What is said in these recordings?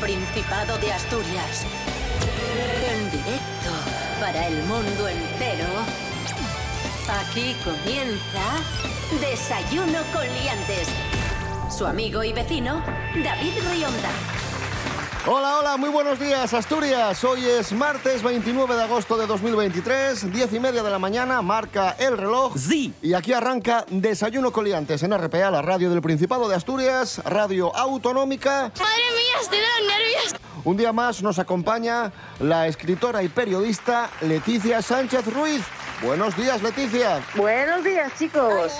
Principado de Asturias. En directo para el mundo entero. Aquí comienza Desayuno con Liantes. Su amigo y vecino, David Rionda. Hola, hola, muy buenos días, Asturias. Hoy es martes 29 de agosto de 2023, 10 y media de la mañana, marca el reloj. Sí. Y aquí arranca Desayuno Coliantes en RPA, la radio del Principado de Asturias, radio autonómica. Madre mía, estoy de los nervios. Un día más nos acompaña la escritora y periodista Leticia Sánchez Ruiz. Buenos días, Leticia. Buenos días, chicos.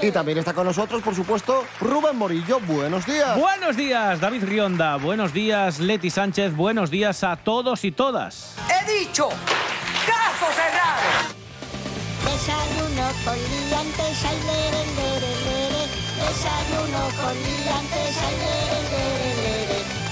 Y también está con nosotros, por supuesto, Rubén Morillo. Buenos días. Buenos días, David Rionda. Buenos días, Leti Sánchez. Buenos días a todos y todas. He dicho, caso cerrado. Desayuno con liantes, ay, lere, lere, lere. Desayuno con liantes, lere.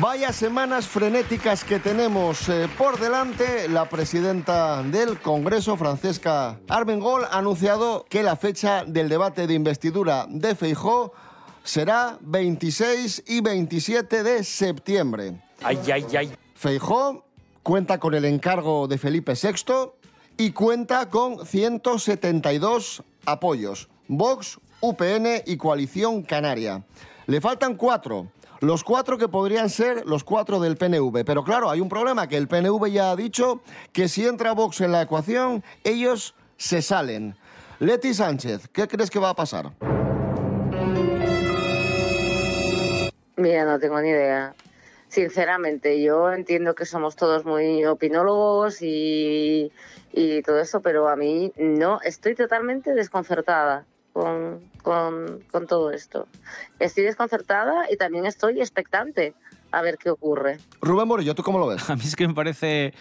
Vaya semanas frenéticas que tenemos eh, por delante. La presidenta del Congreso, Francesca Armengol, ha anunciado que la fecha del debate de investidura de Feijó será 26 y 27 de septiembre. Ay, ay, ay. Feijó cuenta con el encargo de Felipe VI y cuenta con 172 apoyos. Vox, UPN y Coalición Canaria. Le faltan cuatro. Los cuatro que podrían ser los cuatro del PNV. Pero claro, hay un problema, que el PNV ya ha dicho que si entra Vox en la ecuación, ellos se salen. Leti Sánchez, ¿qué crees que va a pasar? Mira, no tengo ni idea. Sinceramente, yo entiendo que somos todos muy opinólogos y, todo eso, pero a mí no, estoy totalmente desconcertada con, con, con todo esto. Estoy desconcertada y también estoy expectante a ver qué ocurre. Rubén Morillo, ¿tú cómo lo ves? A mí es que me parece...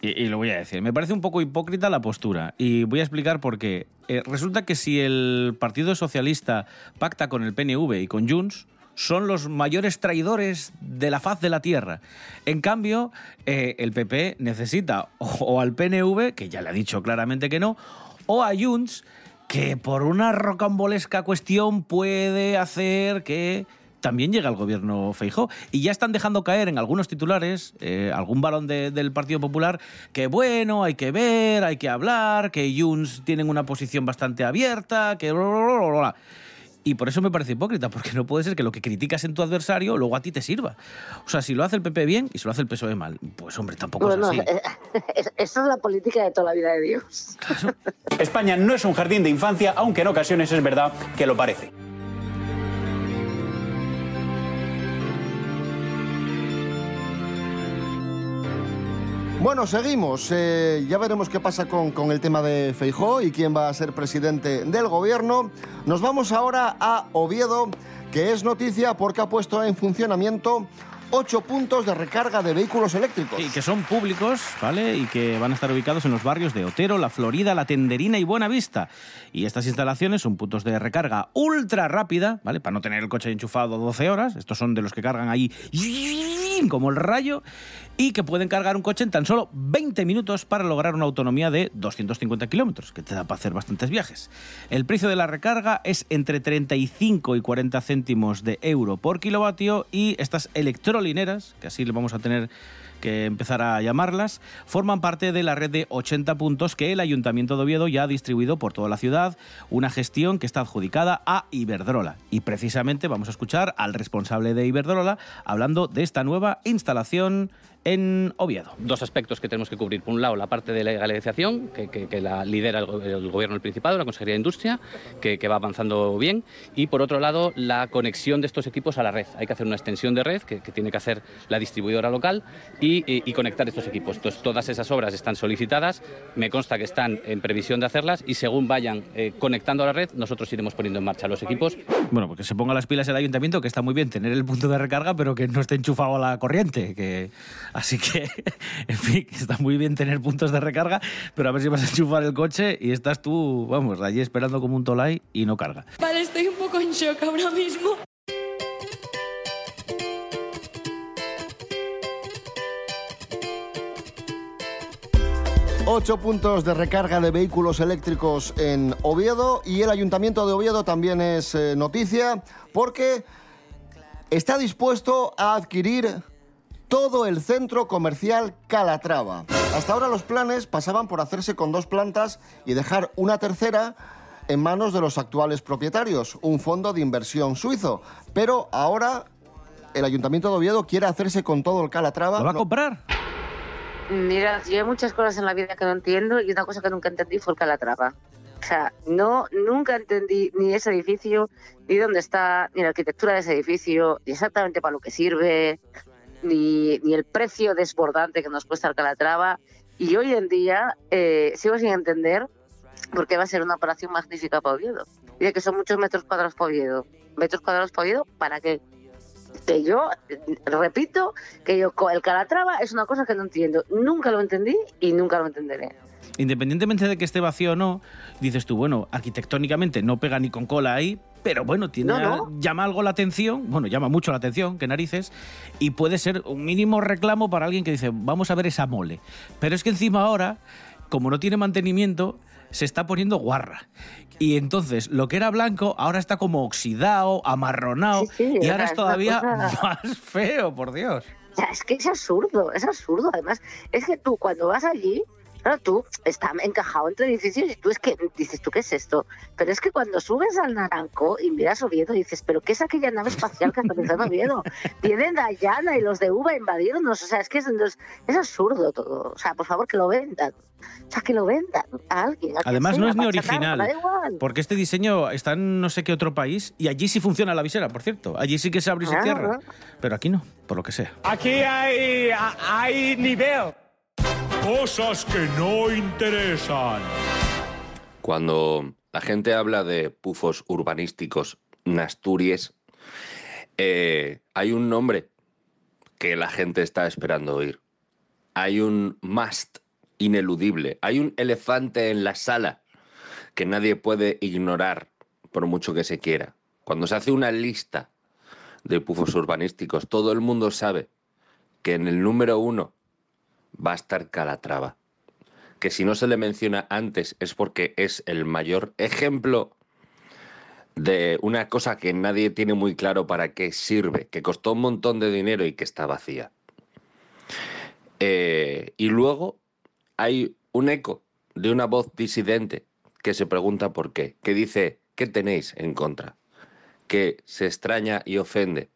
Y, y lo voy a decir, me parece un poco hipócrita la postura. Y voy a explicar por qué. Eh, resulta que si el Partido Socialista pacta con el PNV y con Junts, son los mayores traidores de la faz de la tierra. En cambio, eh, el PP necesita o, o al PNV, que ya le ha dicho claramente que no, o a Junts, que por una rocambolesca cuestión puede hacer que también llegue al gobierno Feijó. Y ya están dejando caer en algunos titulares, eh, algún varón de- del Partido Popular, que bueno, hay que ver, hay que hablar, que Junts tienen una posición bastante abierta, que... bla. Y por eso me parece hipócrita, porque no puede ser que lo que criticas en tu adversario luego a ti te sirva. O sea, si lo hace el PP bien y si lo hace el PSOE mal, pues hombre, tampoco Bueno, es así. eh, es- esa es la política de toda la vida de Dios. España no es un jardín de infancia, aunque en ocasiones es verdad que lo parece. Bueno, seguimos. Eh, ya veremos qué pasa con, con el tema de Feijó y quién va a ser presidente del gobierno. Nos vamos ahora a Oviedo, que es noticia porque ha puesto en funcionamiento ocho puntos de recarga de vehículos eléctricos. Sí, que son públicos, ¿vale? Y que van a estar ubicados en los barrios de Otero, La Florida, La Tenderina y Buenavista. Y estas instalaciones son puntos de recarga ultra rápida, ¿vale? Para no tener el coche enchufado 12 horas. Estos son de los que cargan ahí como el rayo y que pueden cargar un coche en tan solo 20 minutos para lograr una autonomía de 250 kilómetros, que te da para hacer bastantes viajes. El precio de la recarga es entre 35 y 40 céntimos de euro por kilovatio y estas que así le vamos a tener que empezar a llamarlas, forman parte de la red de 80 puntos que el Ayuntamiento de Oviedo ya ha distribuido por toda la ciudad, una gestión que está adjudicada a Iberdrola. Y precisamente vamos a escuchar al responsable de Iberdrola hablando de esta nueva instalación en Oviedo. dos aspectos que tenemos que cubrir. Por un lado, la parte de legalización, que, que- que la lidera el, go- el Gobierno del Principado, la Consejería de Industria, que, que va avanzando bien. Y por otro lado, la conexión de estos equipos a la red. Hay que hacer una extensión de red que, que tiene que hacer la distribuidora local y, y- y conectar estos equipos. Entonces, todas esas obras están solicitadas, me consta que están en previsión de hacerlas y según vayan eh, conectando a la red, nosotros iremos poniendo en marcha los equipos. Bueno, porque se ponga las pilas el ayuntamiento, que está muy bien tener el punto de recarga, pero que no esté enchufado a la corriente. Que... Así que, en fin, está muy bien tener puntos de recarga, pero a ver si vas a enchufar el coche y estás tú, vamos, allí esperando como un tolai y no carga. Vale, estoy un poco poco en shock ahora mismo. Ocho puntos de recarga de vehículos eléctricos en Oviedo y el Ayuntamiento de Oviedo también es eh, noticia porque está dispuesto a adquirir todo el centro comercial Calatrava. Hasta ahora los planes pasaban por hacerse con dos plantas y dejar una tercera en manos de los actuales propietarios, un fondo de inversión suizo. Pero ahora el Ayuntamiento de Oviedo quiere hacerse con todo el Calatrava. ¿Lo va a comprar? Mira, yo hay muchas cosas en la vida que no entiendo y una cosa que nunca entendí fue el Calatrava. O sea, no, nunca entendí ni ese edificio, ni dónde está, ni la arquitectura de ese edificio, ni exactamente para lo que sirve, ni, ni el precio desbordante que nos cuesta el Calatrava. Y hoy en día eh, sigo sin entender por qué va a ser una operación magnífica para Oviedo. Dice que son muchos metros cuadrados para Oviedo. ¿Metros cuadrados para Oviedo? ¿Para qué? Que yo, repito, que yo el Calatrava es una cosa que no entiendo. Nunca lo entendí y nunca lo entenderé. Independientemente de que esté vacío o no, dices tú, bueno, arquitectónicamente no pega ni con cola ahí, pero bueno, tiene, No, no. llama algo la atención, bueno, llama mucho la atención, que narices, y puede ser un mínimo reclamo para alguien que dice, vamos a ver esa mole. Pero es que encima ahora, como no tiene mantenimiento, se está poniendo guarra. Y entonces, lo que era blanco, ahora está como oxidado, amarronado, Sí, sí, y ahora es todavía cosa- más feo, por Dios. O sea, es que es absurdo, es absurdo. Además, es que tú cuando vas allí, claro, tú está encajado entre edificios y tú es que dices, ¿tú qué es esto? Pero es que cuando subes al Naranco y miras Oviedo, dices, ¿pero qué es aquella nave espacial que aterriza en Oviedo? Tienen Dayana y los de UVA invadiéndonos. O sea, es que es, es, absurdo todo. O sea, por favor, que lo vendan. O sea, que lo vendan a alguien. a Además, sea, no es ni chatarra, original. Porque este diseño está en no sé qué otro país y allí sí funciona la visera, por cierto. Allí sí que se abre y se Ah, cierra. Pero aquí no, por lo que sea. Aquí hay, hay nivel. Cosas que no interesan. Cuando la gente habla de pufos urbanísticos en Asturias, eh, hay un nombre que la gente está esperando oír. Hay un must ineludible. Hay un elefante en la sala que nadie puede ignorar por mucho que se quiera. Cuando se hace una lista de pufos urbanísticos, todo el mundo sabe que en el número uno va a estar Calatrava que si no se le menciona antes es porque es el mayor ejemplo de una cosa que nadie tiene muy claro para qué sirve, que costó un montón de dinero y que está vacía. Eh, y luego hay un eco de una voz disidente que se pregunta por qué, que dice, ¿qué tenéis en contra? Que se extraña y ofende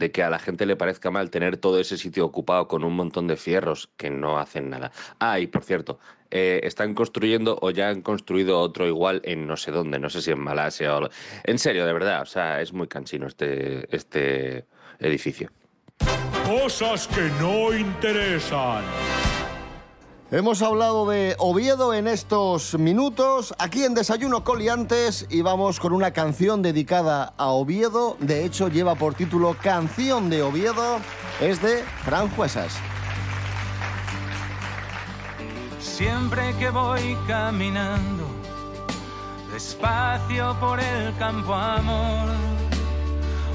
de que a la gente le parezca mal tener todo ese sitio ocupado con un montón de fierros que no hacen nada. Ah, y por cierto, eh, están construyendo o ya han construido otro igual en no sé dónde, no sé si en Malasia o... En serio, de verdad, o sea, es muy cansino este, este edificio. Cosas que no interesan. Hemos hablado de Oviedo en estos minutos, aquí en Desayuno Coliantes, y vamos con una canción dedicada a Oviedo. De hecho, lleva por título Canción de Oviedo. Es de Fran Juesas. Siempre que voy caminando despacio por el campo amor,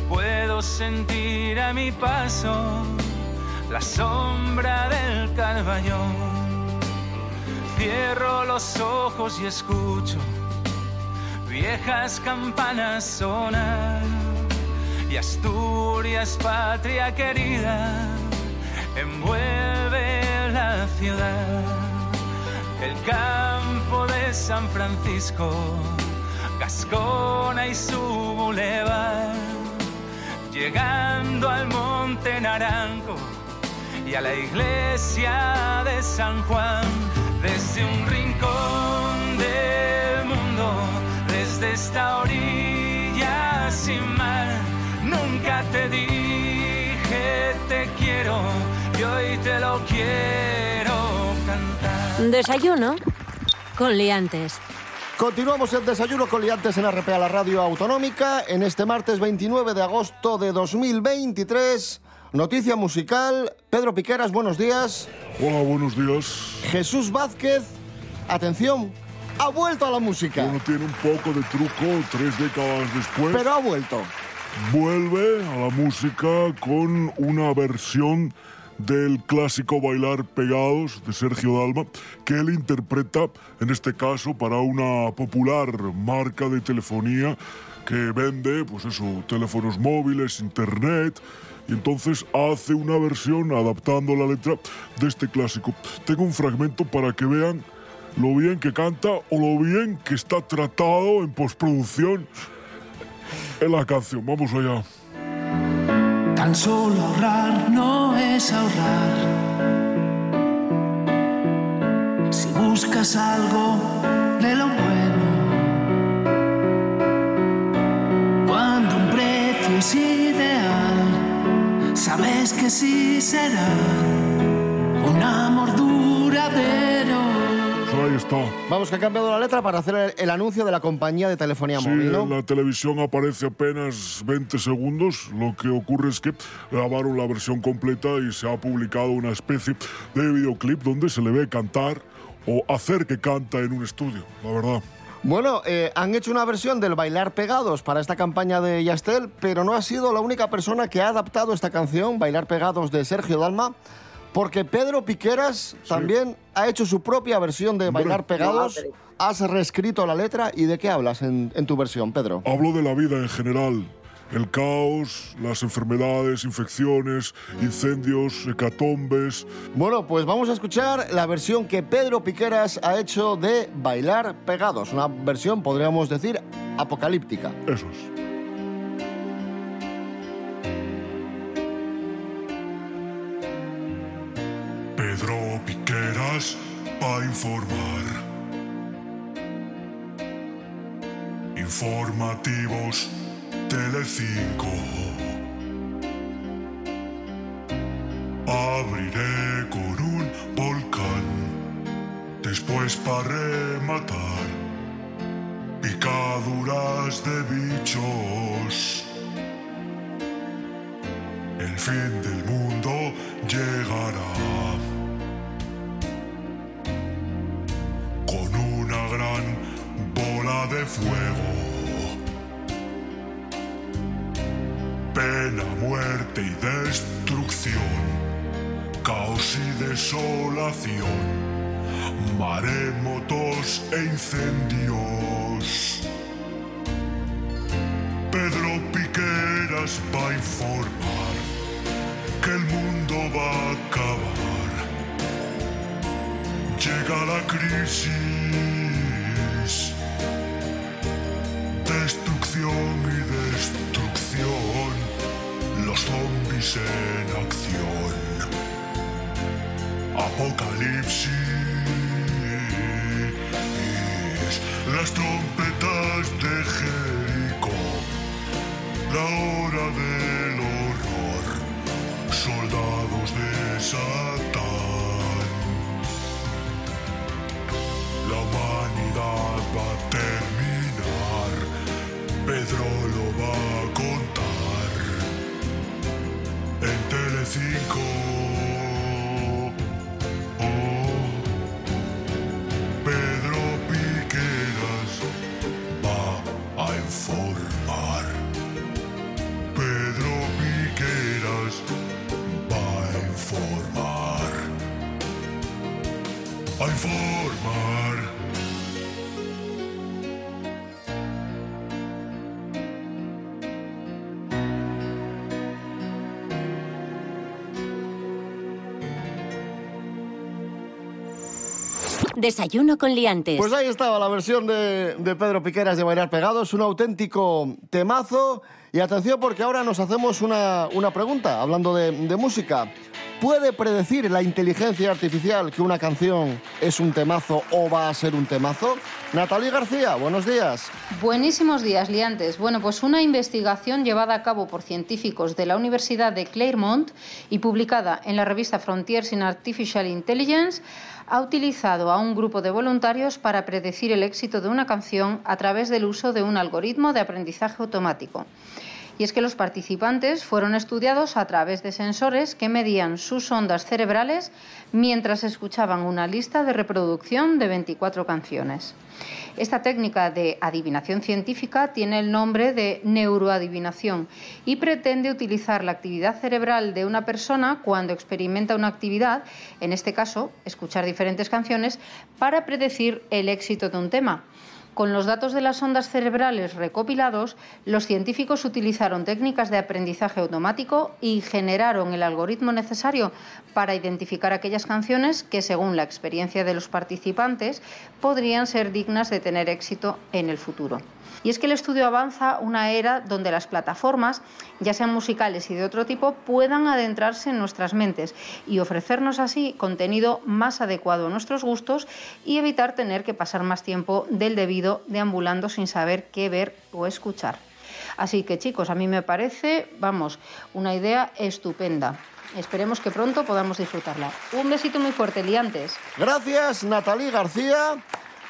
puedo sentir a mi paso la sombra del carballón. Cierro los ojos y escucho viejas campanas sonar y Asturias, patria querida, envuelve la ciudad. El campo de San Francisco, Gascona y su bulevar, llegando al Monte Naranco y a la iglesia de San Juan, desde un rincón del mundo, desde esta orilla sin mar, nunca te dije te quiero y hoy te lo quiero cantar. Desayuno con liantes. Continuamos el desayuno con liantes en RPA, la radio autonómica, en este martes 29 de agosto de 2023. Noticia musical. Pedro Piqueras, buenos días. Hola, buenos días. Jesús Vázquez, atención, ha vuelto a la música. Bueno, tiene un poco de truco tres décadas después. Pero ha vuelto. Vuelve a la música con una versión del clásico Bailar Pegados de Sergio Dalma, que él interpreta, en este caso, para una popular marca de telefonía que vende, pues eso, teléfonos móviles, internet, y entonces hace una versión adaptando la letra de este clásico. Tengo un fragmento para que vean lo bien que canta o lo bien que está tratado en postproducción en la canción. Vamos allá. Tan solo ahorrar no es ahorrar. Si buscas algo de lo bueno, cuando un precio es ideal, sabes que sí será un amor duradero. Ahí está. Vamos, que ha cambiado la letra para hacer el, el anuncio de la compañía de telefonía Sí, móvil, ¿no? en la televisión aparece apenas 20 segundos. Lo que ocurre es que grabaron la versión completa y se ha publicado una especie de videoclip donde se le ve cantar o hacer que canta en un estudio, la verdad. Bueno, eh, han hecho una versión del Bailar Pegados para esta campaña de Yastel, pero no ha sido la única persona que ha adaptado esta canción, Bailar Pegados de Sergio Dalma, porque Pedro Piqueras también ha hecho su propia versión de Bailar Pegados. Has reescrito la letra y ¿de qué hablas en, en tu versión, Pedro? Hablo de la vida en general. El caos, las enfermedades, infecciones, incendios, hecatombes. Bueno, pues vamos a escuchar la versión que Pedro Piqueras ha hecho de Bailar Pegados, una versión, podríamos decir, apocalíptica. Eso es. Piqueras va a informar. Informativos Telecinco. Abriré con un volcán. Después para rematar. Picaduras de bichos. El fin del mundo llegará. Fuego. Pena, muerte y destrucción. Caos y desolación. Maremotos e incendios. Pedro Piqueras va a informar que el mundo va a acabar. Llega la crisis, Apocalipsis, A informar. Desayuno con liantes. Pues ahí estaba la versión de, de Pedro Piqueras de Bailar Pegados, un auténtico temazo. Y atención porque ahora nos hacemos una, una pregunta, hablando de, de música. ¿Puede predecir la inteligencia artificial que una canción es un temazo o va a ser un temazo? Natalie García, buenos días. Buenísimos días, liantes. Bueno, pues una investigación llevada a cabo por científicos de la Universidad de Claremont y publicada en la revista Frontiers in Artificial Intelligence ha utilizado a un grupo de voluntarios para predecir el éxito de una canción a través del uso de un algoritmo de aprendizaje automático. Y es que los participantes fueron estudiados a través de sensores que medían sus ondas cerebrales mientras escuchaban una lista de reproducción de 24 canciones. Esta técnica de adivinación científica tiene el nombre de neuroadivinación y pretende utilizar la actividad cerebral de una persona cuando experimenta una actividad, en este caso, escuchar diferentes canciones, para predecir el éxito de un tema. Con los datos de las ondas cerebrales recopilados, los científicos utilizaron técnicas de aprendizaje automático y generaron el algoritmo necesario para identificar aquellas canciones que, según la experiencia de los participantes, podrían ser dignas de tener éxito en el futuro. Y es que el estudio avanza una era donde las plataformas, ya sean musicales y de otro tipo, puedan adentrarse en nuestras mentes y ofrecernos así contenido más adecuado a nuestros gustos y evitar tener que pasar más tiempo del debido deambulando sin saber qué ver o escuchar. Así que chicos, a mí me parece, vamos, una idea estupenda. Esperemos que pronto podamos disfrutarla. Un besito muy fuerte, liantes. Gracias, Natalie García.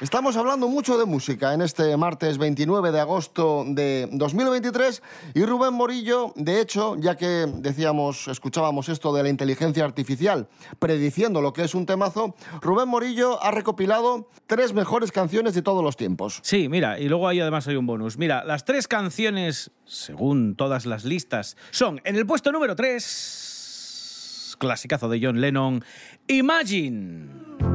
Estamos hablando mucho de música en este martes 29 de agosto de 2023 y Rubén Morillo, de hecho, ya que decíamos, escuchábamos esto de la inteligencia artificial prediciendo lo que es un temazo, Rubén Morillo ha recopilado tres mejores canciones de todos los tiempos. Sí, mira, y luego ahí además hay un bonus. Mira, las tres canciones, según todas las listas, son en el puesto número 3, clasicazo de John Lennon, Imagine.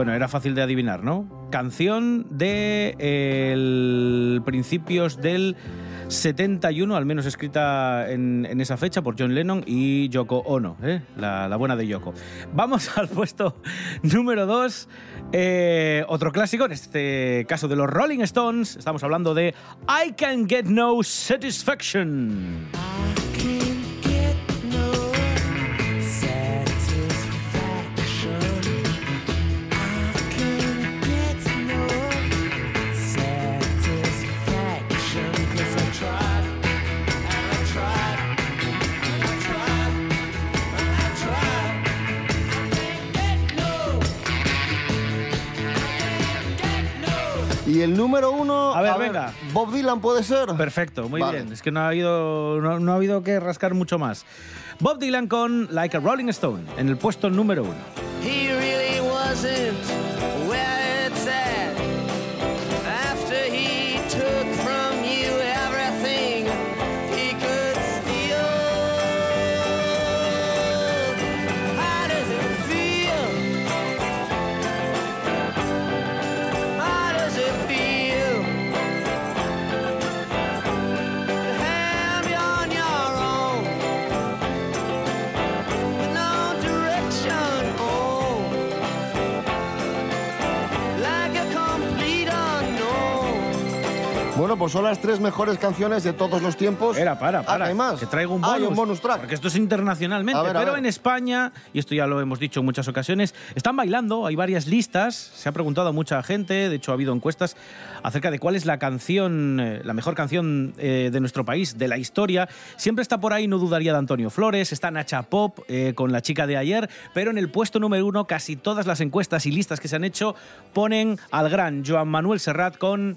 Bueno, era fácil de adivinar, ¿no? Canción de eh, el principios del 71, al menos escrita en, esa fecha por John Lennon y Yoko Ono, ¿eh? la, la buena de Yoko. Vamos al puesto número 2, otro clásico, en este caso de los Rolling Stones, estamos hablando de I Can Get No Satisfaction. Y el número uno, A ver, venga. Bob Dylan puede ser. Perfecto, muy Vale. bien. Es que no ha, habido, no, no ha habido que rascar mucho más. Bob Dylan con Like a Rolling Stone en el puesto número uno. He really wasn't Bueno, pues son las tres mejores canciones de todos los tiempos. Era, para, Ah, para. ¿hay más? Que traigo un Ah, bonus. hay un bonus track. Porque esto es internacionalmente. A ver, pero en España, y esto ya lo hemos dicho en muchas ocasiones, están bailando. Hay varias listas. Se ha preguntado a mucha gente. De hecho, ha habido encuestas acerca de cuál es la canción, eh, la mejor canción eh, de nuestro país, de la historia. Siempre está por ahí, no dudaría de Antonio Flores. Está Nacha Pop eh, con la chica de ayer. Pero en el puesto número uno, casi todas las encuestas y listas que se han hecho ponen al gran Joan Manuel Serrat con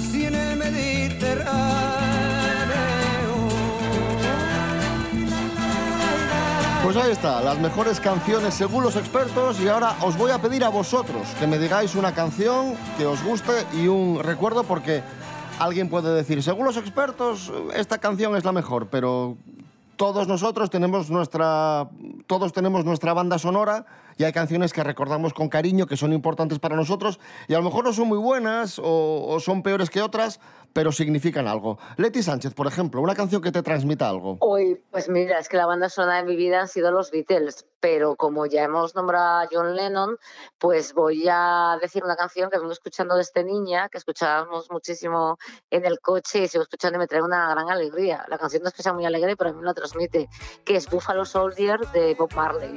Nací en el Mediterráneo. Pues ahí está, las mejores canciones según los expertos y ahora os voy a pedir a vosotros que me digáis una canción que os guste y un recuerdo porque alguien puede decir, según los expertos, esta canción es la mejor, pero todos nosotros tenemos nuestra todos tenemos nuestra banda sonora y hay canciones que recordamos con cariño, que son importantes para nosotros y a lo mejor no son muy buenas o, son peores que otras, pero significan algo. Leti Sánchez, por ejemplo, una canción que te transmita algo. Hoy, pues mira, es que la banda sonora de mi vida han sido los Beatles, pero como ya hemos nombrado a John Lennon, pues voy a decir una canción que vengo escuchando desde niña, que escuchábamos muchísimo en el coche y sigo escuchando y me trae una gran alegría. La canción no es que sea muy alegre, pero a mí me lo transmite, que es Buffalo Soldier de Bob Marley.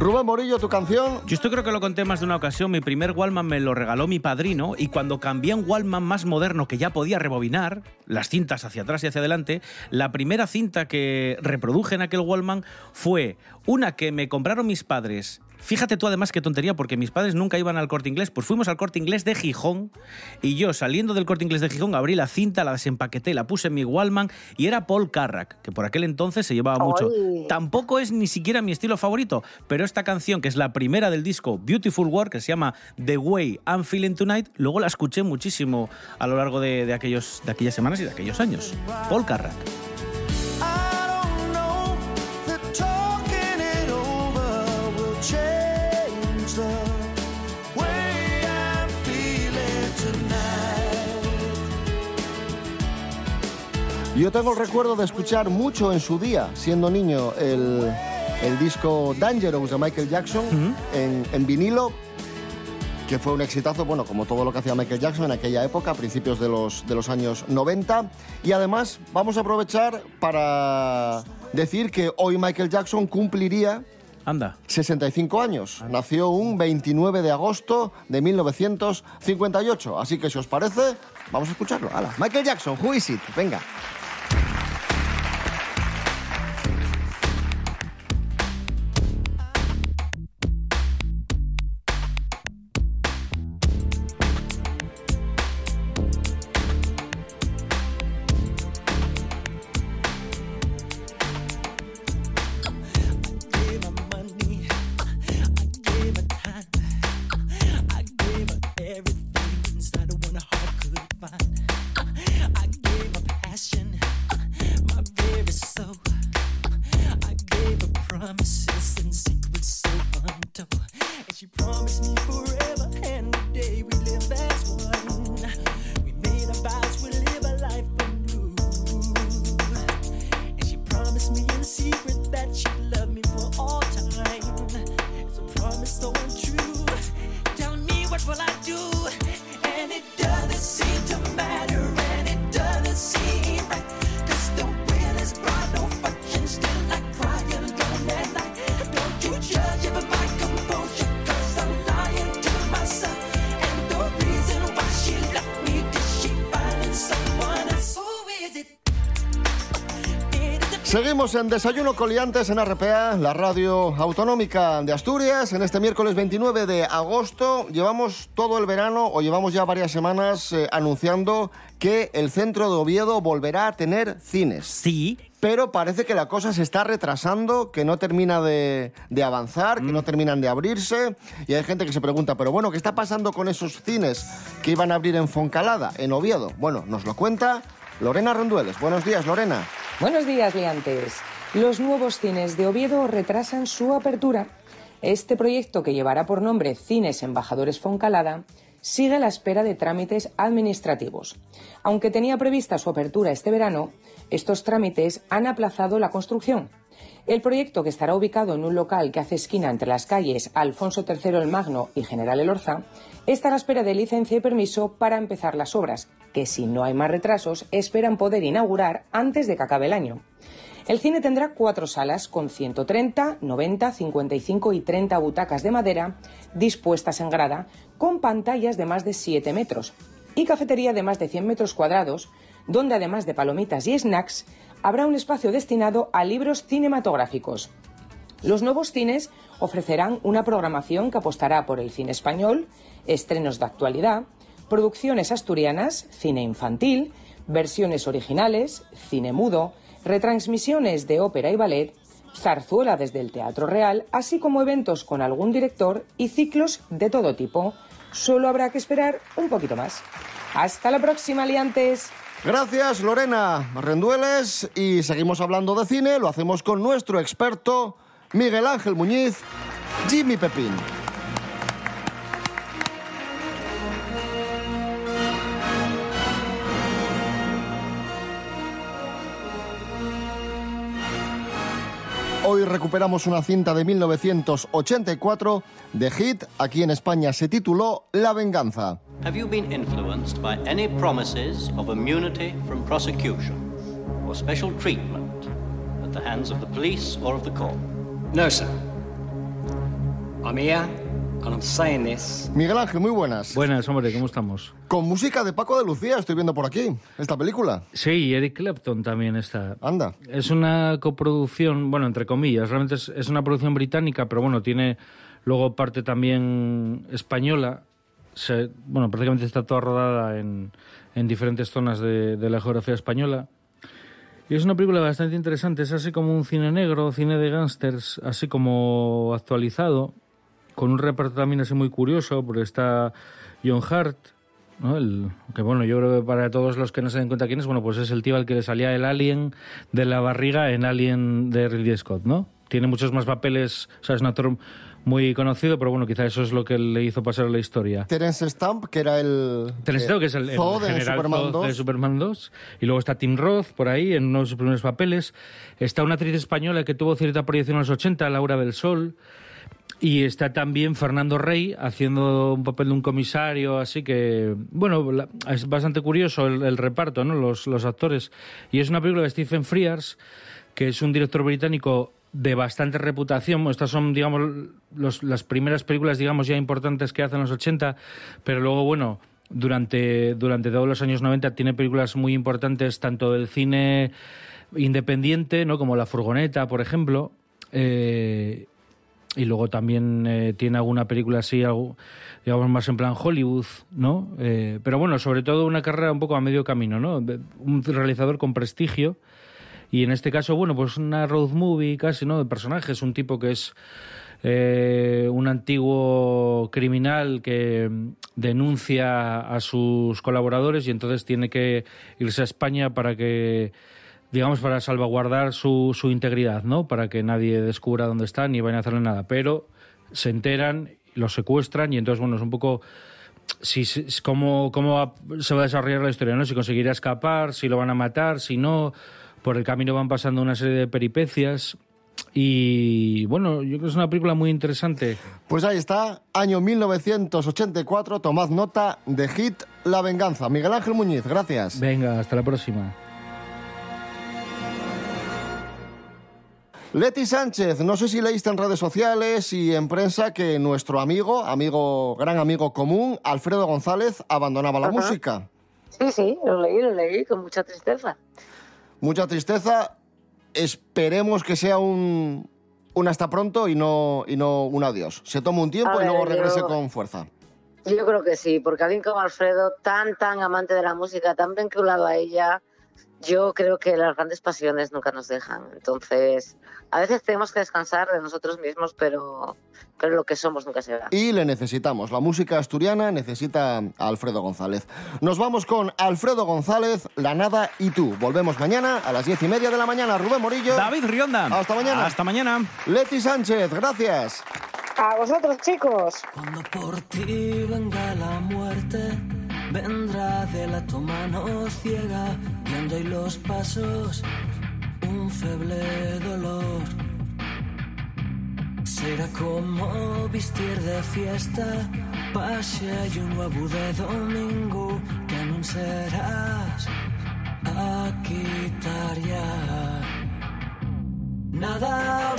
Rubén Morillo, tu canción. Yo esto creo que lo conté más de una ocasión. Mi primer Wallman me lo regaló mi padrino y cuando cambié a un Wallman más moderno que ya podía rebobinar las cintas hacia atrás y hacia adelante, la primera cinta que reproduje en aquel Wallman fue una que me compraron mis padres Fíjate tú además qué tontería, porque mis padres nunca iban al corte inglés, pues fuimos al corte inglés de Gijón y yo saliendo del corte inglés de Gijón abrí la cinta, la desempaqueté, la puse en mi Wallman y era Paul Carrack, que por aquel entonces se llevaba mucho. Tampoco es ni siquiera mi estilo favorito, pero esta canción, que es la primera del disco Beautiful World, que se llama The Way I'm Feeling Tonight, luego la escuché muchísimo a lo largo de, de aquellos, de aquellas semanas y de aquellos años. Paul Carrack. Yo tengo el recuerdo de escuchar mucho en su día, siendo niño, el, el disco Dangerous de Michael Jackson en, en vinilo, que fue un exitazo, bueno, como todo lo que hacía Michael Jackson en aquella época, a principios de los, de los años 90. Y además vamos a aprovechar para decir que hoy Michael Jackson cumpliría Anda. 65 años. Nació un 29 de agosto de 1958. Así que si os parece, vamos a escucharlo. Michael Jackson, Who is it? Venga. Seguimos en Desayuno Coliantes en RPA, la radio autonómica de Asturias. En este miércoles 29 de agosto llevamos todo el verano o llevamos ya varias semanas eh, anunciando que el centro de Oviedo volverá a tener cines. Sí. Pero parece que la cosa se está retrasando, que no termina de, de avanzar, que no terminan de abrirse. Y hay gente que se pregunta, pero bueno, ¿qué está pasando con esos cines que iban a abrir en Foncalada, en Oviedo? Bueno, nos lo cuenta Lorena Rondueles. Buenos días, Lorena. Buenos días, liantes. Los nuevos cines de Oviedo retrasan su apertura. Este proyecto, que llevará por nombre Cines Embajadores Foncalada, sigue a la espera de trámites administrativos. Aunque tenía prevista su apertura este verano, estos trámites han aplazado la construcción. El proyecto, que estará ubicado en un local que hace esquina entre las calles Alfonso III el Magno y General Elorza, está a la espera de licencia y permiso para empezar las obras, que si no hay más retrasos esperan poder inaugurar antes de que acabe el año. El cine tendrá cuatro salas con 130, 90, 55 y 30 butacas de madera dispuestas en grada, con pantallas de más de 7 metros y cafetería de más de 100 metros cuadrados, donde además de palomitas y snacks, habrá un espacio destinado a libros cinematográficos. Los nuevos cines ofrecerán una programación que apostará por el cine español, estrenos de actualidad, producciones asturianas, cine infantil, versiones originales, cine mudo, retransmisiones de ópera y ballet, zarzuela desde el Teatro Real, así como eventos con algún director y ciclos de todo tipo. Solo habrá que esperar un poquito más. Hasta la próxima, aliantes. Gracias, Lorena Rendueles. Y seguimos hablando de cine. Lo hacemos con nuestro experto, Miguel Ángel Muñiz, Jimmy Pepín. Hoy recuperamos una cinta de 1984 de hit. Aquí en España se tituló La venganza. Have you been influenced by any promises of immunity from prosecution or special treatment at the hands of the police or of the court? No, sir. I'm here, and I'm saying this. Miguel Ángel, muy buenas. Buenas, hombre, ¿cómo estamos? Con música de Paco de Lucía, estoy viendo por aquí, esta película. Sí, y Eric Clapton también está. Anda. Es una coproducción, bueno, entre comillas, realmente es, es una producción británica, pero bueno, tiene luego parte también española. Se- bueno, prácticamente está toda rodada en, en diferentes zonas de, de la geografía española. Y es una película bastante interesante, es así como un cine negro, cine de gángsters, así como actualizado, con un reparto también así muy curioso, porque está John Hart, que bueno, yo creo que para todos los que no se den cuenta quién es, bueno, pues es el tío al que le salía el alien de la barriga en Alien de Ridley Scott, ¿no? Tiene muchos más papeles, o sea, es un actor muy conocido, pero bueno, quizá eso es lo que le hizo pasar a la historia. Terence Stamp, que era el... Terence Stamp, que es el, el general Superman Zod 2. de Superman 2. Y luego está Tim Roth por ahí, en uno de sus primeros papeles. Está una actriz española que tuvo cierta proyección en los 80, Laura del Sol. Y está también Fernando Rey haciendo un papel de un comisario, así que, bueno, la- es bastante curioso el, el reparto, ¿no? Los, los actores. Y es una película de Stephen Frears, que es un director británico de bastante reputación. Estas son, digamos, los- las primeras películas, digamos, ya importantes que hace en los 80, pero luego, bueno, durante, durante todos los años 90 tiene películas muy importantes, tanto del cine independiente, ¿no? Como La Furgoneta, por ejemplo. eh, y luego también eh, tiene alguna película así, digamos, más en plan Hollywood, ¿no? Eh, pero bueno, sobre todo una carrera un poco a medio camino, ¿no? De- un realizador con prestigio. Y en este caso, bueno, pues una road movie casi, ¿no? De personajes, un tipo que es eh, un antiguo criminal que mm, denuncia a sus colaboradores y entonces tiene que irse a España para que digamos, para salvaguardar su, su integridad, ¿no? Para que nadie descubra dónde están ni vayan a hacerle nada. Pero se enteran, los secuestran y entonces, bueno, es un poco si, si- cómo, cómo se va a desarrollar la historia, ¿no? Si conseguirá escapar, si lo van a matar, si no. Por el camino van pasando una serie de peripecias. Y bueno, yo creo que es una película muy interesante. Pues ahí está, año 1984, tomad nota de hit La Venganza. Miguel Ángel Muñiz, gracias. Venga, hasta la próxima. Leti Sánchez, no sé si leíste en redes sociales y en prensa que nuestro amigo, amigo, gran amigo común, Alfredo González, abandonaba la Ajá. música. Sí, sí, lo leí, lo leí con mucha tristeza. Mucha tristeza. Esperemos que sea un, un hasta pronto y no, y no un adiós. Se toma un tiempo y luego regrese yo- con fuerza. Yo creo que sí, porque alguien como Alfredo, tan, tan amante de la música, tan vinculado a ella, yo creo que las grandes pasiones nunca nos dejan. Entonces, a veces tenemos que descansar de nosotros mismos, pero, pero lo que somos nunca se va. Y le necesitamos. La música asturiana necesita a Alfredo González. Nos vamos con Alfredo González, La Nada y tú. Volvemos mañana a las diez y media de la mañana. Rubén Morillo. David Rionda. Hasta mañana. Hasta mañana. Leti Sánchez, gracias. A vosotros, chicos. Cuando por ti venga la muerte, vendrá de la tu mano ciega, guiando y los pasos, un feble dolor. Será como vestir de fiesta, pase y un nuevo de domingo, que anunciarás a quitar ya. Nada